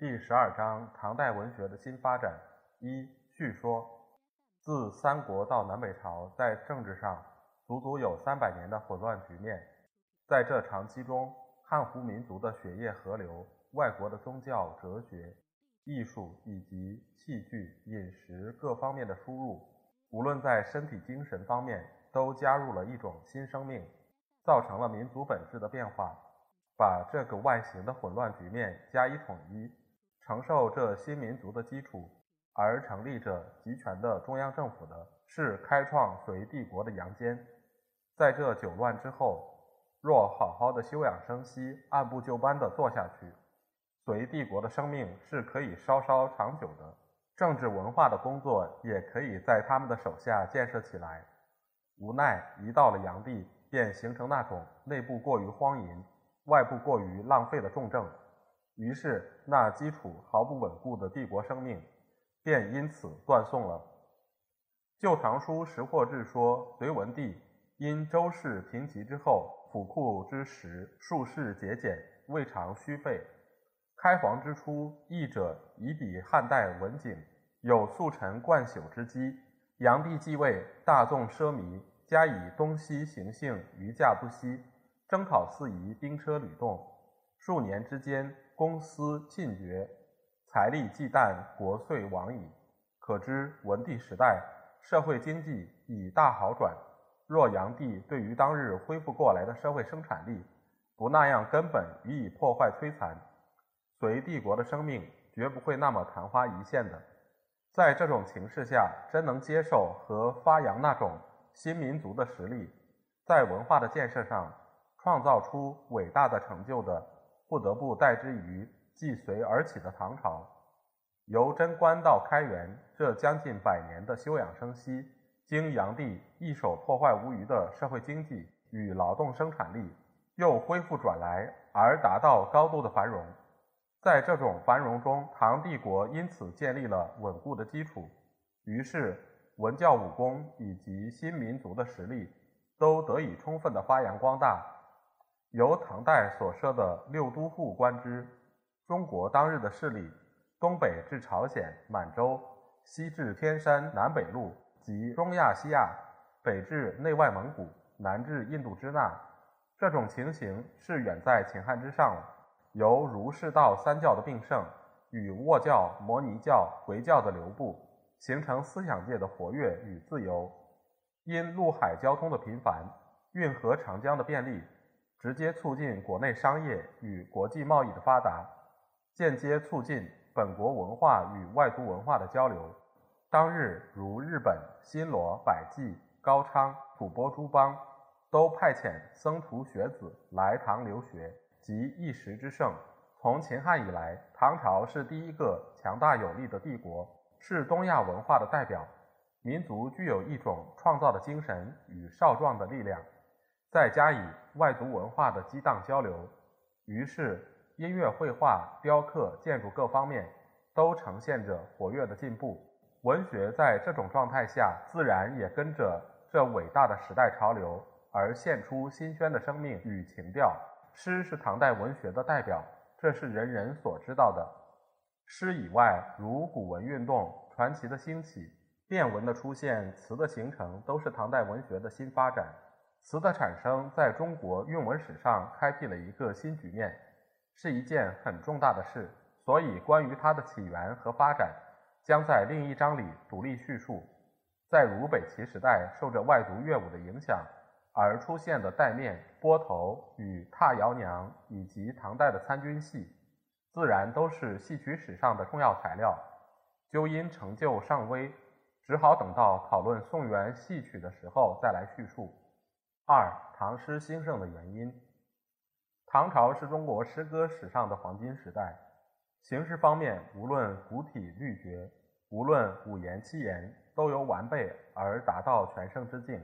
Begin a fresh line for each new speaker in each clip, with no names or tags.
第十二章：唐代文学的新发展。一、叙说。自三国到南北朝，在政治上足足有三百年的混乱局面。在这长期中，汉胡民族的血液河流、外国的宗教、哲学、艺术以及器具、饮食各方面的输入，无论在身体、精神方面，都加入了一种新生命。造成了民族本质的变化，把这个外形的混乱局面加以统一，承受这新民族的基础而成立着集权的中央政府的，是开创隋帝国的杨坚。在这九乱之后，若好好的休养生息，按部就班的做下去，隋帝国的生命是可以稍稍长久的，政治文化的工作也可以在他们的手下建设起来。无奈一到了炀帝。便形成那种内部过于荒淫，外部过于浪费的重症，于是那基础毫不稳固的帝国生命便因此断送了。《旧唐书·识货志》说：“隋文帝因周氏贫瘠之后，府库之实数世节俭，未尝虚费。开皇之初，义者以比汉代文景，有速成贯朽之机。炀帝继位，大纵奢靡。”加以东西行幸，余驾不息，征讨四夷，兵车屡动。数年之间，公私尽绝，财力既淡，国遂亡矣。可知文帝时代社会经济已大好转。若炀帝对于当日恢复过来的社会生产力不那样根本予以破坏摧残，隋帝国的生命绝不会那么昙花一现的。在这种情势下，真能接受和发扬那种。新民族的实力，在文化的建设上创造出伟大的成就的，不得不代之于继随而起的唐朝。由贞观到开元这将近百年的休养生息，经炀帝一手破坏无余的社会经济与劳动生产力，又恢复转来而达到高度的繁荣。在这种繁荣中，唐帝国因此建立了稳固的基础。于是。文教武功以及新民族的实力都得以充分的发扬光大。由唐代所设的六都护官之，中国当日的势力，东北至朝鲜、满洲，西至天山、南北路及中亚西亚，北至内外蒙古，南至印度支那。这种情形是远在秦汉之上了。由儒释道三教的并盛，与倭教、摩尼教、回教的流布。形成思想界的活跃与自由，因陆海交通的频繁，运河长江的便利，直接促进国内商业与国际贸易的发达，间接促进本国文化与外族文化的交流。当日如日本、新罗、百济、高昌、吐蕃诸邦，都派遣僧徒学子来唐留学，即一时之盛。从秦汉以来，唐朝是第一个强大有力的帝国。是东亚文化的代表，民族具有一种创造的精神与少壮的力量，再加以外族文化的激荡交流，于是音乐、绘画、雕刻、建筑各方面都呈现着活跃的进步。文学在这种状态下，自然也跟着这伟大的时代潮流而现出新鲜的生命与情调。诗是唐代文学的代表，这是人人所知道的。诗以外，如古文运动、传奇的兴起、变文的出现、词的形成，都是唐代文学的新发展。词的产生，在中国韵文史上开辟了一个新局面，是一件很重大的事。所以，关于它的起源和发展，将在另一章里独立叙述。在如北齐时代，受着外族乐舞的影响而出现的带面、拨头与踏摇娘，以及唐代的参军戏。自然都是戏曲史上的重要材料，究因成就尚微，只好等到讨论宋元戏曲的时候再来叙述。二、唐诗兴盛的原因。唐朝是中国诗歌史上的黄金时代，形式方面，无论古体律绝，无论五言七言，都由完备而达到全盛之境。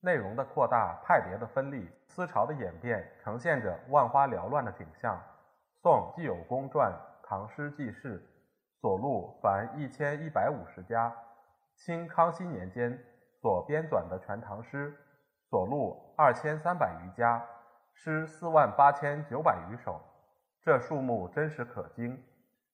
内容的扩大，派别的分立，思潮的演变，呈现着万花缭乱的景象。宋既有公传《唐诗纪事》，所录凡一千一百五十家；清康熙年间所编纂的《全唐诗》，所录二千三百余家，诗四万八千九百余首。这数目真实可惊。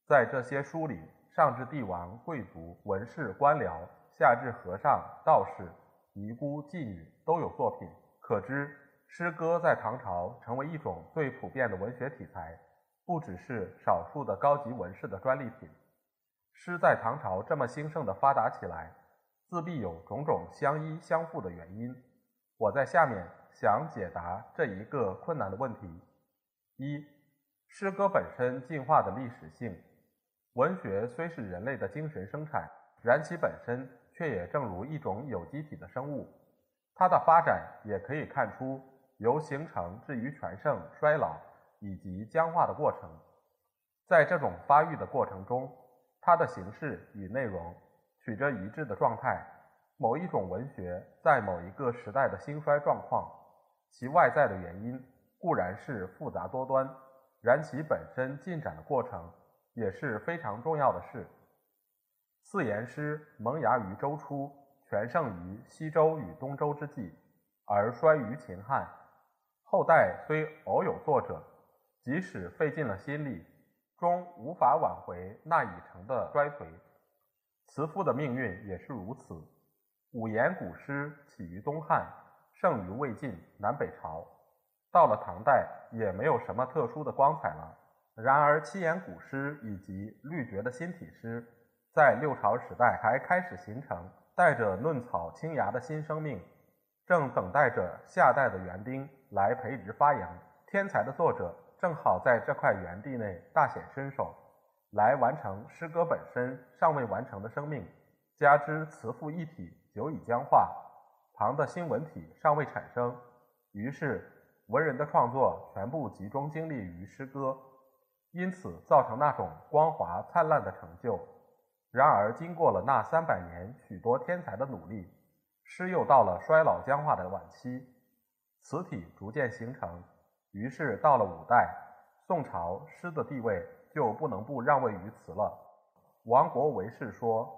在这些书里，上至帝王、贵族、文士、官僚，下至和尚、道士、尼姑、妓女，都有作品。可知诗歌在唐朝成为一种最普遍的文学题材，不只是少数的高级文士的专利品。诗在唐朝这么兴盛的发达起来，自必有种种相依相互的原因。我在下面想解答这一个困难的问题：一。诗歌本身进化的历史性，文学虽是人类的精神生产，然其本身却也正如一种有机体的生物，它的发展也可以看出由形成至于全盛、衰老以及僵化的过程。在这种发育的过程中，它的形式与内容取着一致的状态。某一种文学在某一个时代的兴衰状况，其外在的原因固然是复杂多端。然其本身进展的过程也是非常重要的事。四言诗萌芽于周初，全盛于西周与东周之际，而衰于秦汉。后代虽偶有作者，即使费尽了心力，终无法挽回那已成的衰颓。词赋的命运也是如此。五言古诗起于东汉，盛于魏晋南北朝。到了唐代，也没有什么特殊的光彩了。然而，七言古诗以及律绝的新体诗，在六朝时代还开始形成，带着嫩草青芽的新生命，正等待着下代的园丁来培植发扬。天才的作者正好在这块园地内大显身手，来完成诗歌本身尚未完成的生命。加之词赋一体久已僵化，唐的新文体尚未产生，于是。文人的创作全部集中精力于诗歌，因此造成那种光华灿烂的成就。然而，经过了那三百年许多天才的努力，诗又到了衰老僵化的晚期，词体逐渐形成。于是，到了五代、宋朝，诗的地位就不能不让位于词了。王国维士说：“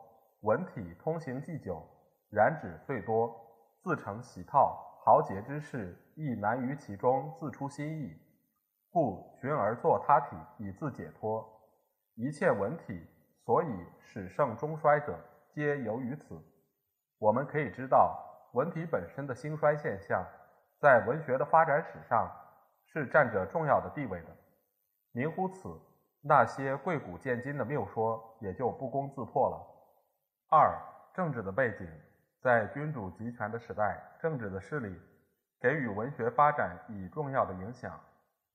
文体通行既久，染指最多，自成习套。”豪杰之士亦难于其中自出新意，故寻而作他体以自解脱。一切文体所以始盛终衰者，皆由于此。我们可以知道，文体本身的兴衰现象，在文学的发展史上是占着重要的地位的。明乎此，那些贵古见今的谬说也就不攻自破了。二、政治的背景。在君主集权的时代，政治的势力给予文学发展以重要的影响，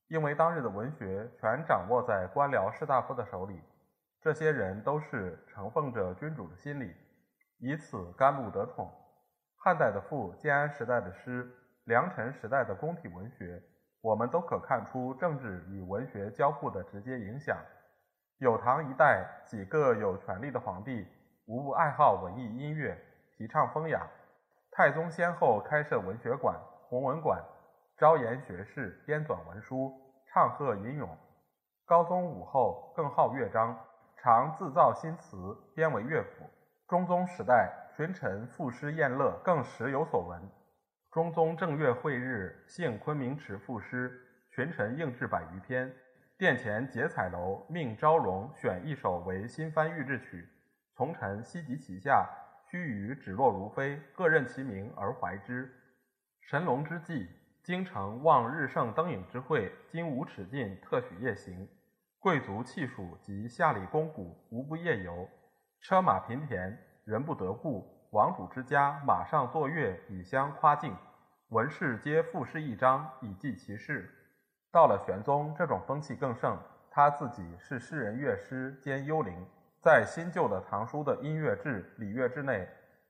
因为当日的文学全掌握在官僚士大夫的手里，这些人都是承奉着君主的心理，以此甘露得宠。汉代的赋，建安时代的诗，良辰时代的宫体文学，我们都可看出政治与文学交互的直接影响。有唐一代几个有权力的皇帝，无不爱好文艺音乐。提倡风雅，太宗先后开设文学馆、弘文馆，招言学士，编纂文书，唱和吟咏。高宗武后更好乐章，常自造新词，编为乐府。中宗时代，群臣赋诗宴乐，更时有所闻。中宗正月会日，幸昆明池赋诗，群臣应制百余篇。殿前结彩楼命昭容选一首为新翻御制曲，从臣悉集其下。须臾指落如飞，各任其名而怀之。神龙之际，京城望日盛灯影之会，今无尺进，特许夜行。贵族气属及下里公谷，无不夜游。车马频田，人不得故。王主之家，马上作乐以相夸敬。文士皆赋诗一章，以记其事。到了玄宗，这种风气更盛，他自己是诗人、乐师兼幽灵。在新旧的唐书的音乐志、礼乐志内，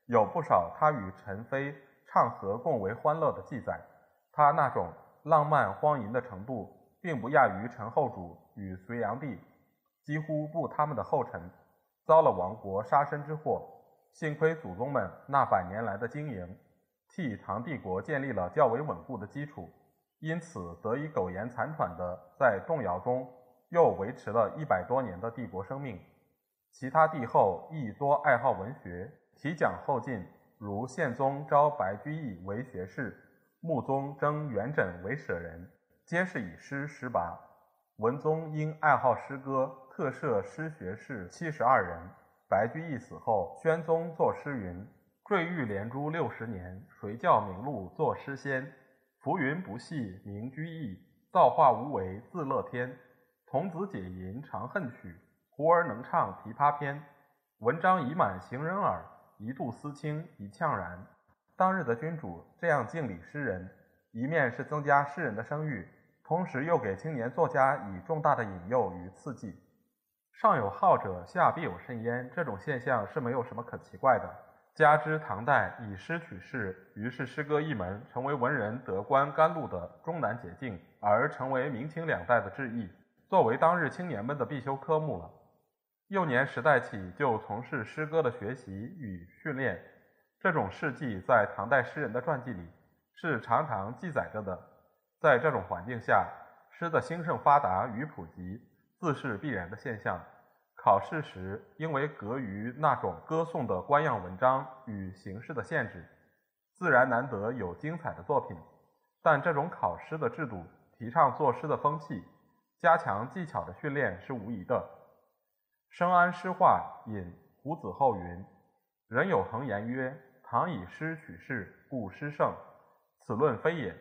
有不少他与陈妃唱和共为欢乐的记载。他那种浪漫荒淫的程度，并不亚于陈后主与隋炀帝。几乎步他们的后尘，遭了亡国杀身之祸。幸亏祖宗们那百年来的经营，替唐帝国建立了较为稳固的基础，因此得以苟延残喘的在动摇中又维持了一百多年的帝国生命。其他帝后亦多爱好文学，提讲后进，如宪宗招白居易为学士，穆宗征元稹为舍人，皆是以诗诗拔。文宗因爱好诗歌，特设诗学士七十二人。白居易死后，宣宗作诗云：“坠玉连珠六十年，谁教名禄作诗仙？浮云不系名居易，造化无为自乐天。童子解吟长恨曲。”胡儿能唱琵琶篇，文章已满行人耳，一度思卿一呛然。当日的君主这样敬礼诗人，一面是增加诗人的声誉，同时又给青年作家以重大的引诱与刺激。上有好者，下必有甚焉，这种现象是没有什么可奇怪的。加之唐代以诗取士，于是诗歌一门成为文人得官甘露的终南捷径，而成为明清两代的志意，作为当日青年们的必修科目了。幼年时代起就从事诗歌的学习与训练，这种事迹在唐代诗人的传记里是常常记载着的。在这种环境下，诗的兴盛发达与普及自是必然的现象。考试时因为隔于那种歌颂的官样文章与形式的限制，自然难得有精彩的作品。但这种考试的制度提倡作诗的风气，加强技巧的训练是无疑的。深谙诗话引胡子厚云：“人有恒言曰：‘唐以诗取士，故诗盛。’此论非也。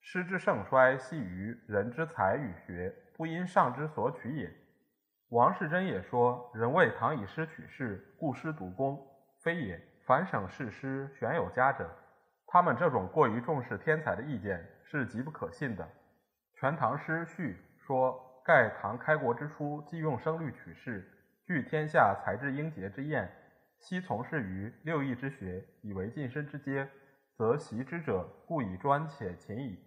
诗之盛衰，系于人之才与学，不因上之所取也。”王士祯也说：“人谓唐以诗取士，故诗独功，非也。凡省士诗，选有佳者。”他们这种过于重视天才的意见是极不可信的。《全唐诗序》说：“盖唐开国之初，既用声律取士。”据天下才智英杰之宴，悉从事于六艺之学，以为晋身之阶，则习之者故以专且勤矣。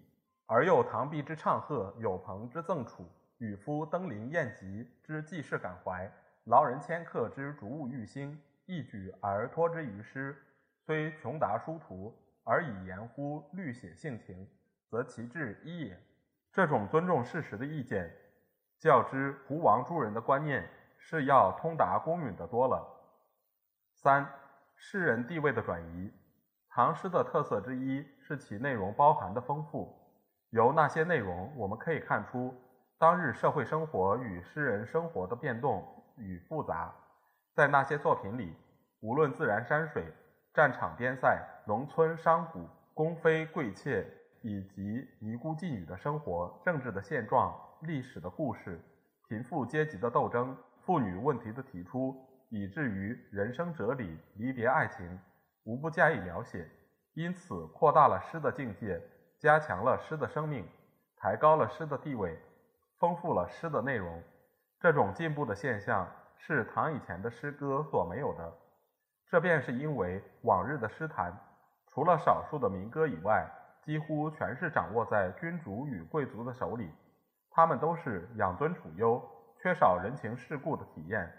而又唐毕之唱和，有朋之赠楚，与夫登临宴集之济世感怀，劳人迁客之逐物欲兴，一举而托之于诗，虽穷达殊途，而以言乎律写性情，则其志一也。这种尊重事实的意见，较之胡王诸人的观念。是要通达公允的多了。三、诗人地位的转移。唐诗的特色之一是其内容包含的丰富。由那些内容，我们可以看出当日社会生活与诗人生活的变动与复杂。在那些作品里，无论自然山水、战场边塞、农村商贾、宫妃贵妾，以及尼姑妓女的生活、政治的现状、历史的故事、贫富阶级的斗争。妇女问题的提出，以至于人生哲理、离别爱情，无不加以描写，因此扩大了诗的境界，加强了诗的生命，抬高了诗的地位，丰富了诗的内容。这种进步的现象是唐以前的诗歌所没有的。这便是因为往日的诗坛，除了少数的民歌以外，几乎全是掌握在君主与贵族的手里，他们都是养尊处优。缺少人情世故的体验，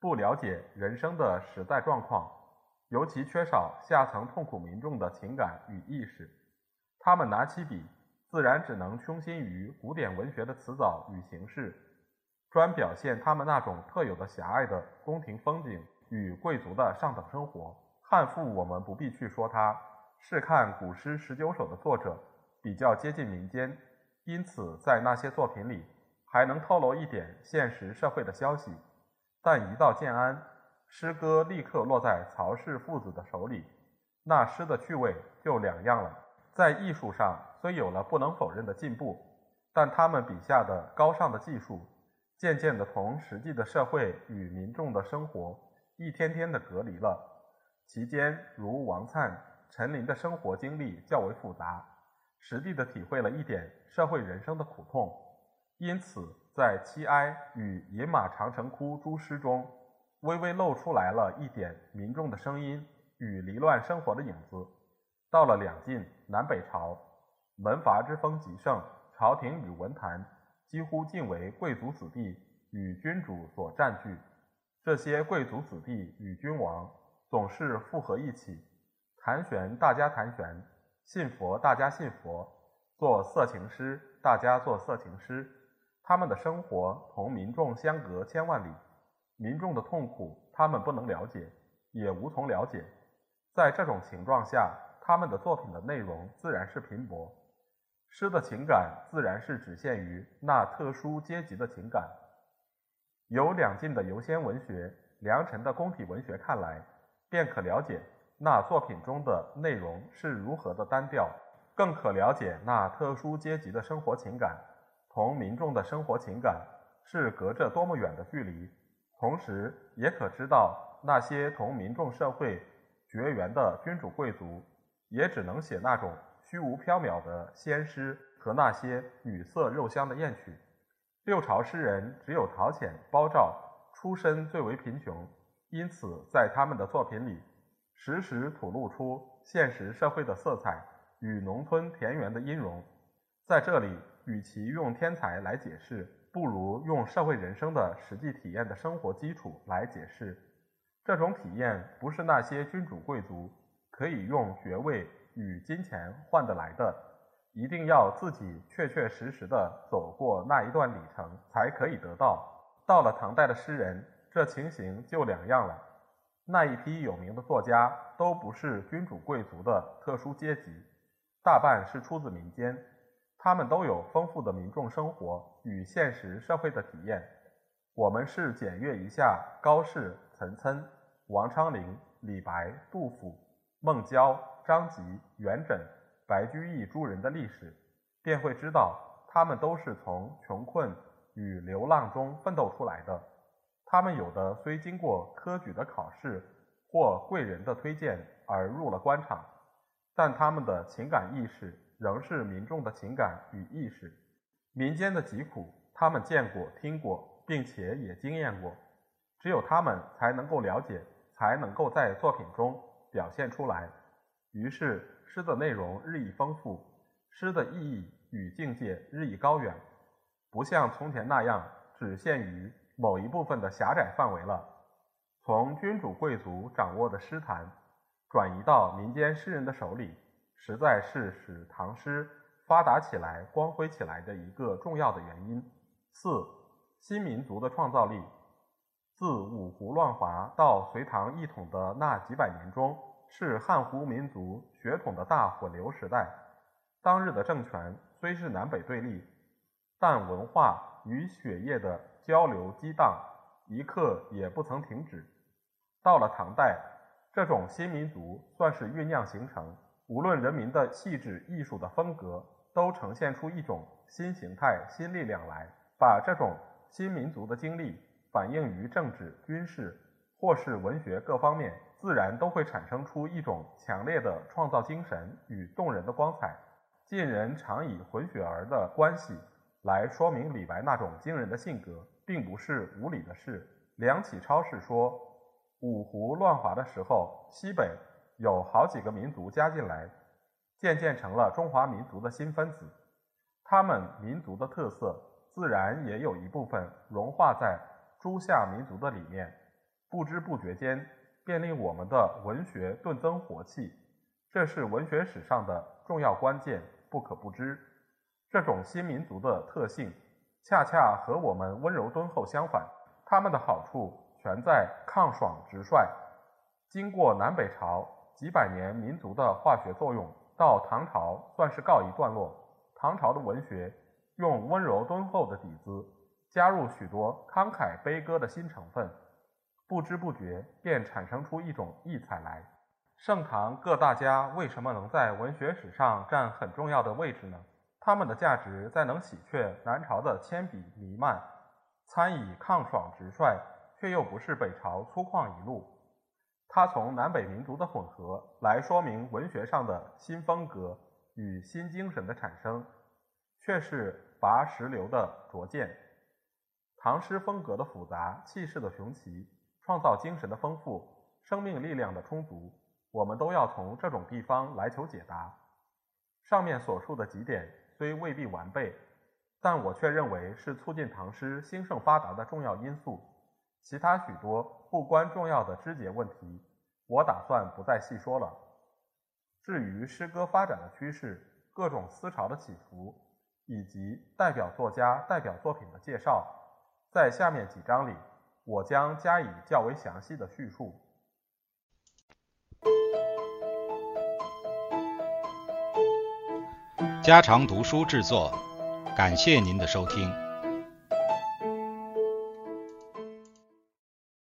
不了解人生的实在状况，尤其缺少下层痛苦民众的情感与意识。他们拿起笔，自然只能倾心于古典文学的词藻与形式，专表现他们那种特有的狭隘的宫廷风景与贵族的上等生活。汉赋我们不必去说它，试看古诗十九首的作者比较接近民间，因此在那些作品里。还能透露一点现实社会的消息，但一到建安，诗歌立刻落在曹氏父子的手里，那诗的趣味就两样了。在艺术上虽有了不能否认的进步，但他们笔下的高尚的技术，渐渐地同实际的社会与民众的生活一天天地隔离了。其间，如王粲、陈琳的生活经历较为复杂，实地地体会了一点社会人生的苦痛。因此，在《七哀》与《饮马长城窟》诸诗中，微微露出来了一点民众的声音与离乱生活的影子。到了两晋南北朝，门阀之风极盛，朝廷与文坛几乎尽为贵族子弟与君主所占据。这些贵族子弟与君王总是复合一起，谈玄大家谈玄，信佛大家信佛，做色情诗大家做色情诗。他们的生活同民众相隔千万里，民众的痛苦他们不能了解，也无从了解。在这种情况下，他们的作品的内容自然是贫薄，诗的情感自然是只限于那特殊阶级的情感。由两晋的游仙文学、良辰的宫体文学看来，便可了解那作品中的内容是如何的单调，更可了解那特殊阶级的生活情感。同民众的生活情感是隔着多么远的距离，同时也可知道那些同民众社会绝缘的君主贵族，也只能写那种虚无缥缈的仙诗和那些女色肉香的艳曲。六朝诗人只有陶潜、包照出身最为贫穷，因此在他们的作品里，时时吐露出现实社会的色彩与农村田园的音容。在这里。与其用天才来解释，不如用社会人生的实际体验的生活基础来解释。这种体验不是那些君主贵族可以用爵位与金钱换得来的，一定要自己确确实实的走过那一段里程才可以得到。到了唐代的诗人，这情形就两样了。那一批有名的作家都不是君主贵族的特殊阶级，大半是出自民间。他们都有丰富的民众生活与现实社会的体验。我们是检阅一下高适、岑参、王昌龄、李白、杜甫、孟郊、张籍、元稹、白居易诸人的历史，便会知道他们都是从穷困与流浪中奋斗出来的。他们有的虽经过科举的考试或贵人的推荐而入了官场，但他们的情感意识。仍是民众的情感与意识，民间的疾苦，他们见过、听过，并且也经验过，只有他们才能够了解，才能够在作品中表现出来。于是，诗的内容日益丰富，诗的意义与境界日益高远，不像从前那样只限于某一部分的狭窄范围了。从君主贵族掌握的诗坛，转移到民间诗人的手里。实在是使唐诗发达起来、光辉起来的一个重要的原因。四、新民族的创造力。自五胡乱华到隋唐一统的那几百年中，是汉胡民族血统的大混流时代。当日的政权虽是南北对立，但文化与血液的交流激荡，一刻也不曾停止。到了唐代，这种新民族算是酝酿形成。无论人民的气质、艺术的风格，都呈现出一种新形态、新力量来。把这种新民族的经历反映于政治、军事或是文学各方面，自然都会产生出一种强烈的创造精神与动人的光彩。近人常以混血儿的关系来说明李白那种惊人的性格，并不是无理的事。梁启超是说，五胡乱华的时候，西北。有好几个民族加进来，渐渐成了中华民族的新分子。他们民族的特色，自然也有一部分融化在诸夏民族的里面。不知不觉间，便令我们的文学顿增活气。这是文学史上的重要关键，不可不知。这种新民族的特性，恰恰和我们温柔敦厚相反。他们的好处全在抗爽直率。经过南北朝。几百年民族的化学作用，到唐朝算是告一段落。唐朝的文学用温柔敦厚的底子，加入许多慷慨悲歌的新成分，不知不觉便产生出一种异彩来。盛唐各大家为什么能在文学史上占很重要的位置呢？他们的价值在能喜鹊南朝的铅笔弥漫，参以抗爽直率，却又不是北朝粗犷一路。他从南北民族的混合来说明文学上的新风格与新精神的产生，却是拔石流的拙见。唐诗风格的复杂、气势的雄奇、创造精神的丰富、生命力量的充足，我们都要从这种地方来求解答。上面所述的几点虽未必完备，但我却认为是促进唐诗兴盛发达的重要因素。其他许多不关重要的枝节问题，我打算不再细说了。至于诗歌发展的趋势、各种思潮的起伏，以及代表作家、代表作品的介绍，在下面几章里，我将加以较为详细的叙述。
家常读书制作，感谢您的收听。